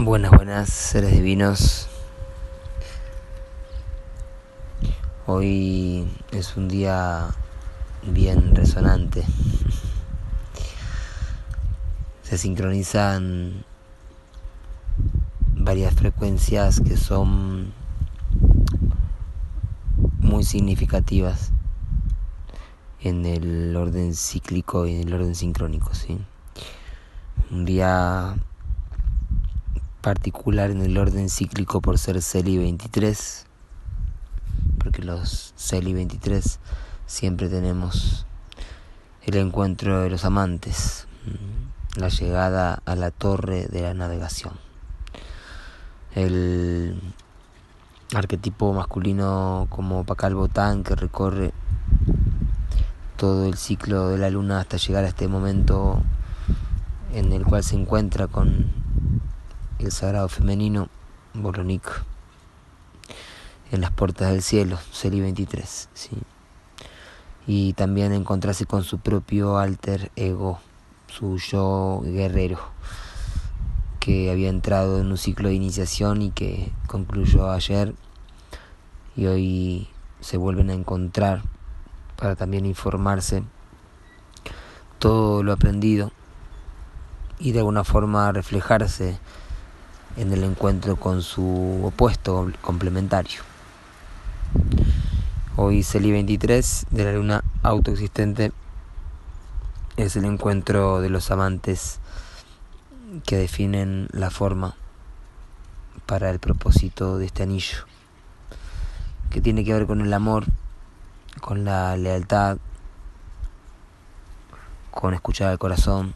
Buenas, buenas, seres divinos. Hoy es un día bien resonante. Se sincronizan varias frecuencias que son muy significativas en el orden cíclico y en el orden sincrónico, ¿sí? Un día particular en el orden cíclico por ser Celi 23, porque los Celi 23 siempre tenemos el encuentro de los amantes, mm, la llegada a la torre de la navegación. El arquetipo masculino como Pacal Botán que recorre todo el ciclo de la luna hasta llegar a este momento en el cual se encuentra con el sagrado femenino Boronik en las puertas del cielo, Seli 23, ¿sí? y también encontrarse con su propio alter ego, su yo guerrero, que había entrado en un ciclo de iniciación y que concluyó ayer y hoy se vuelven a encontrar para también informarse todo lo aprendido y de alguna forma reflejarse en el encuentro con su opuesto complementario. Hoy Celi 23 de la luna autoexistente es el encuentro de los amantes que definen la forma para el propósito de este anillo, que tiene que ver con el amor, con la lealtad, con escuchar al corazón,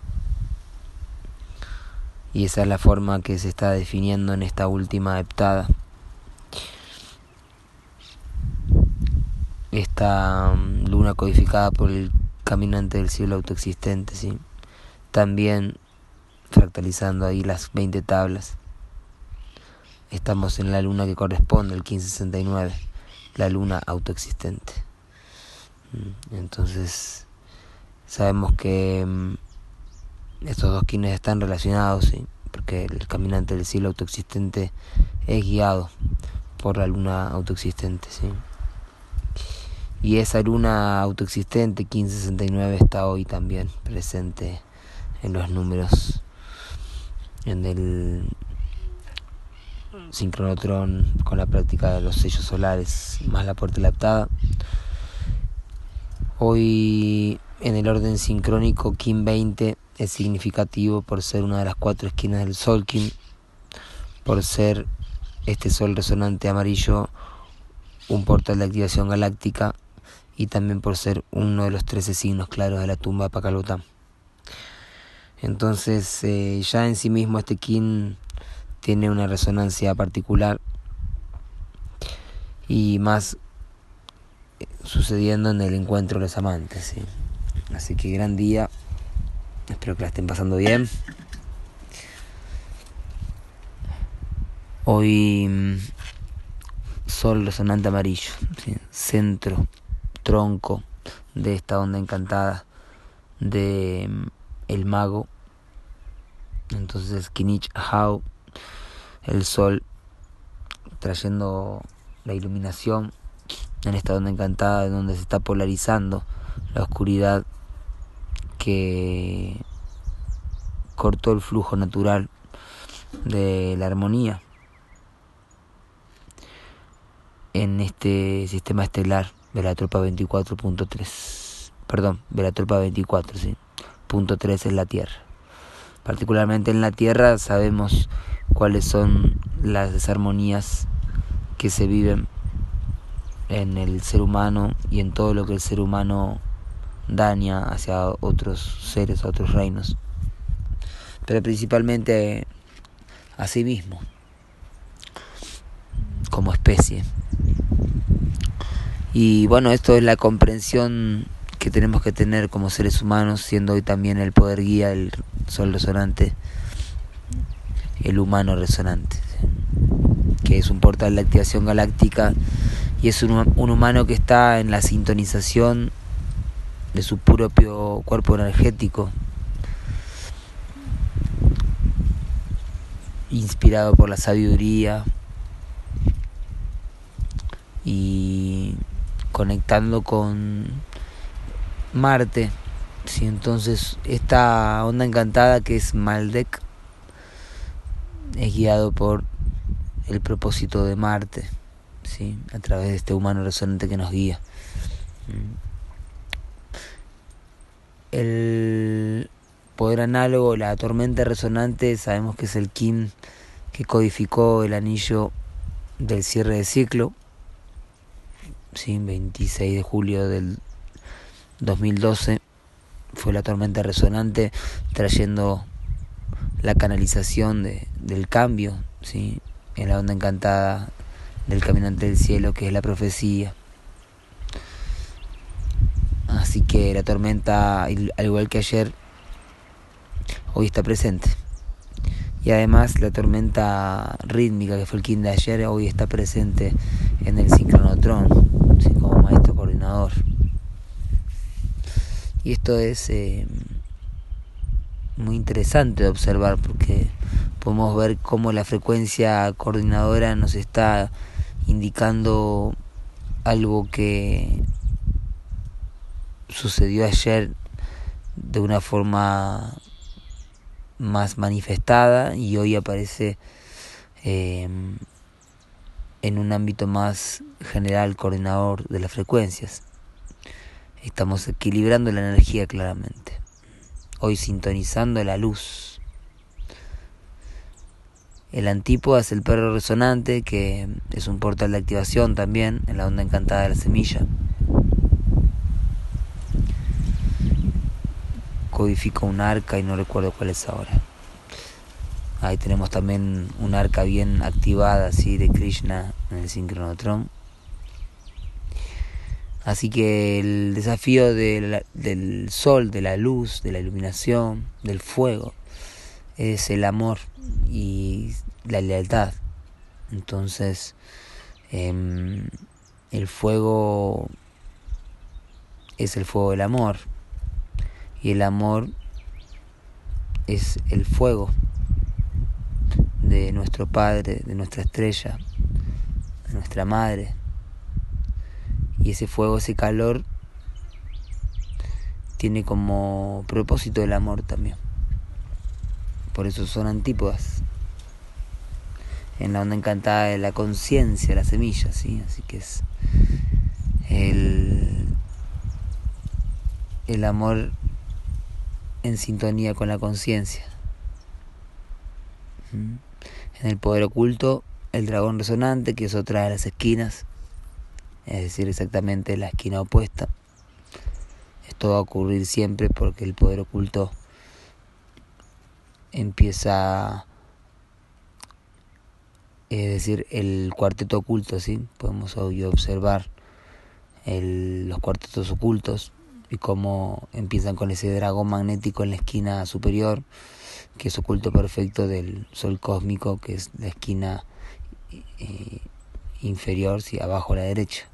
y esa es la forma que se está definiendo en esta última heptada. Esta mm, luna codificada por el caminante del cielo autoexistente, ¿sí? también fractalizando ahí las 20 tablas. Estamos en la luna que corresponde al 1569, la luna autoexistente. Mm, entonces, sabemos que mm, estos dos quines están relacionados, ¿sí? porque el caminante del cielo autoexistente es guiado por la luna autoexistente. ¿sí? Y esa luna autoexistente 1569 está hoy también presente en los números, en el sincronotrón con la práctica de los sellos solares más la puerta lactada. Hoy en el orden sincrónico Kim 20 es significativo por ser una de las cuatro esquinas del Solkin, por ser este sol resonante amarillo un portal de activación galáctica y también por ser uno de los trece signos claros de la tumba de Pacalotá. Entonces eh, ya en sí mismo este kin tiene una resonancia particular y más sucediendo en el encuentro de los amantes. Así que gran día. Espero que la estén pasando bien. Hoy mm, sol resonante amarillo, centro, tronco de esta onda encantada de mm, el mago. Entonces Kinich Hao, el sol trayendo la iluminación en esta onda encantada donde se está polarizando la oscuridad que cortó el flujo natural de la armonía en este sistema estelar de la tropa 24.3 perdón de la tropa 24 sí. Punto 3 es la Tierra. Particularmente en la Tierra sabemos cuáles son las desarmonías que se viven en el ser humano y en todo lo que el ser humano daña hacia otros seres, a otros reinos, pero principalmente a sí mismo, como especie. Y bueno, esto es la comprensión que tenemos que tener como seres humanos, siendo hoy también el poder guía, el sol resonante, el humano resonante, que es un portal de activación galáctica y es un, un humano que está en la sintonización de su propio cuerpo energético inspirado por la sabiduría y conectando con Marte. Sí, entonces esta onda encantada que es Maldek es guiado por el propósito de Marte, ¿sí? a través de este humano resonante que nos guía. El poder análogo, la tormenta resonante, sabemos que es el Kim que codificó el anillo del cierre de ciclo, ¿sí? 26 de julio del 2012 fue la tormenta resonante trayendo la canalización de, del cambio, ¿sí? en la onda encantada del caminante del cielo, que es la profecía. Así que la tormenta, al igual que ayer, hoy está presente. Y además la tormenta rítmica, que fue el king de ayer, hoy está presente en el sincronotron, como maestro coordinador. Y esto es eh, muy interesante de observar porque podemos ver cómo la frecuencia coordinadora nos está indicando algo que sucedió ayer de una forma más manifestada y hoy aparece eh, en un ámbito más general coordinador de las frecuencias. Estamos equilibrando la energía claramente. Hoy sintonizando la luz. El antípoda es el perro resonante, que es un portal de activación también en la onda encantada de la semilla. Codifica un arca y no recuerdo cuál es ahora. Ahí tenemos también un arca bien activada así de Krishna en el sincronotron. Así que el desafío del sol, de la luz, de la iluminación, del fuego, es el amor y la lealtad. Entonces, em, el fuego es el fuego del amor y el amor es el fuego de nuestro Padre, de nuestra estrella, de nuestra Madre. Y ese fuego, ese calor, tiene como propósito el amor también. Por eso son antípodas. En la onda encantada de la conciencia, la semilla, ¿sí? Así que es el, el amor en sintonía con la conciencia. ¿Mm? En el poder oculto, el dragón resonante, que es otra de las esquinas, es decir, exactamente la esquina opuesta. Esto va a ocurrir siempre porque el poder oculto empieza, es decir, el cuarteto oculto, ¿sí? Podemos hoy observar los cuartetos ocultos y cómo empiezan con ese dragón magnético en la esquina superior, que es oculto perfecto del sol cósmico, que es la esquina eh, inferior, ¿sí? abajo a la derecha.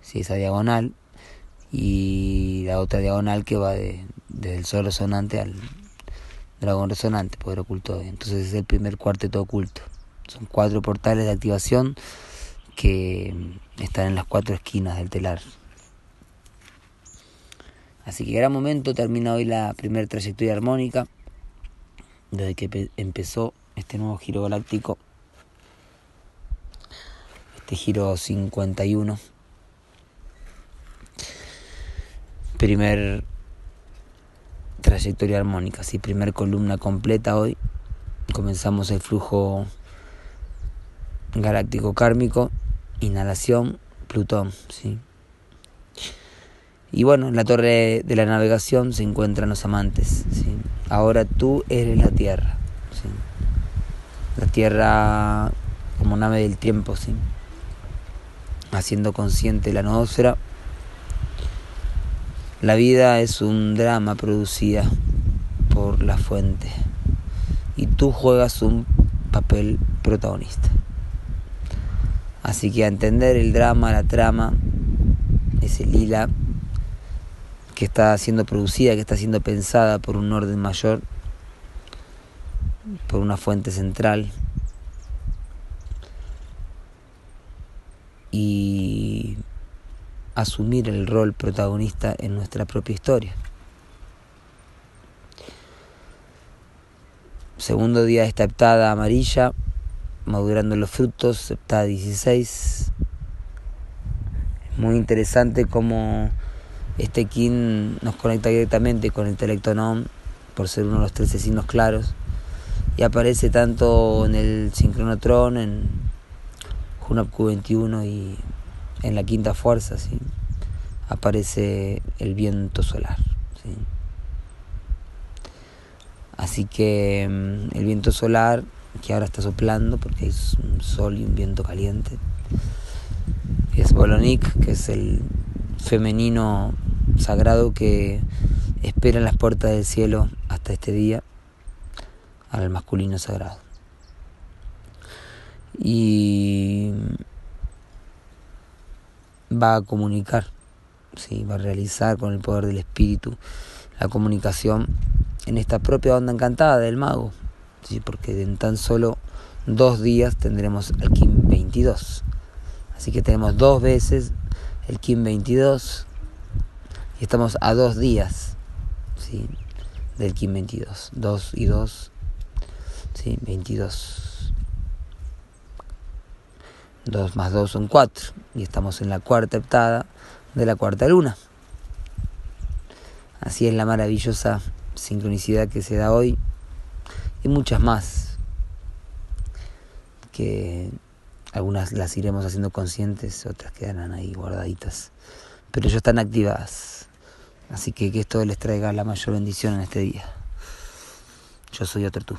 ¿sí? Esa diagonal y la otra diagonal que va de, desde el sol resonante al dragón resonante, poder oculto. Entonces es el primer cuarteto oculto. Son cuatro portales de activación que están en las cuatro esquinas del telar. Así que gran momento, termina hoy la primera trayectoria armónica, desde que empezó este nuevo giro galáctico, este giro 51. Primer trayectoria armónica, ¿sí? primer columna completa hoy. Comenzamos el flujo galáctico kármico, inhalación, Plutón, ¿sí? Y bueno, en la torre de la navegación se encuentran los amantes. Ahora tú eres la tierra. La tierra como nave del tiempo, ¿sí? haciendo consciente la noósfera. La vida es un drama producida por la fuente y tú juegas un papel protagonista. Así que a entender el drama, la trama, ese lila que está siendo producida, que está siendo pensada por un orden mayor, por una fuente central y asumir el rol protagonista en nuestra propia historia. Segundo día de esta heptada amarilla, madurando los frutos, heptada 16. Muy interesante cómo este kin nos conecta directamente con el telectonón por ser uno de los 13 signos claros y aparece tanto en el sincronotron, en Hunab Q21 y en la quinta fuerza, ¿sí? aparece el viento solar. ¿sí? Así que mm, el viento solar, que ahora está soplando porque es un sol y un viento caliente, es Bolonik, que es el femenino sagrado que espera en las puertas del cielo hasta este día al masculino sagrado. Y va a comunicar, ¿sí? va a realizar con el poder del espíritu la comunicación en esta propia onda encantada del mago, ¿sí? porque en tan solo dos días tendremos el Kim 22. Así que tenemos dos veces el Kim 22 y estamos a dos días ¿sí? del Kim 22. Dos y dos, ¿sí? 22. 2 más 2 son 4 y estamos en la cuarta heptada de la cuarta luna. Así es la maravillosa sincronicidad que se da hoy y muchas más que algunas las iremos haciendo conscientes, otras quedarán ahí guardaditas, pero ya están activadas. Así que que esto les traiga la mayor bendición en este día. Yo soy otro tú.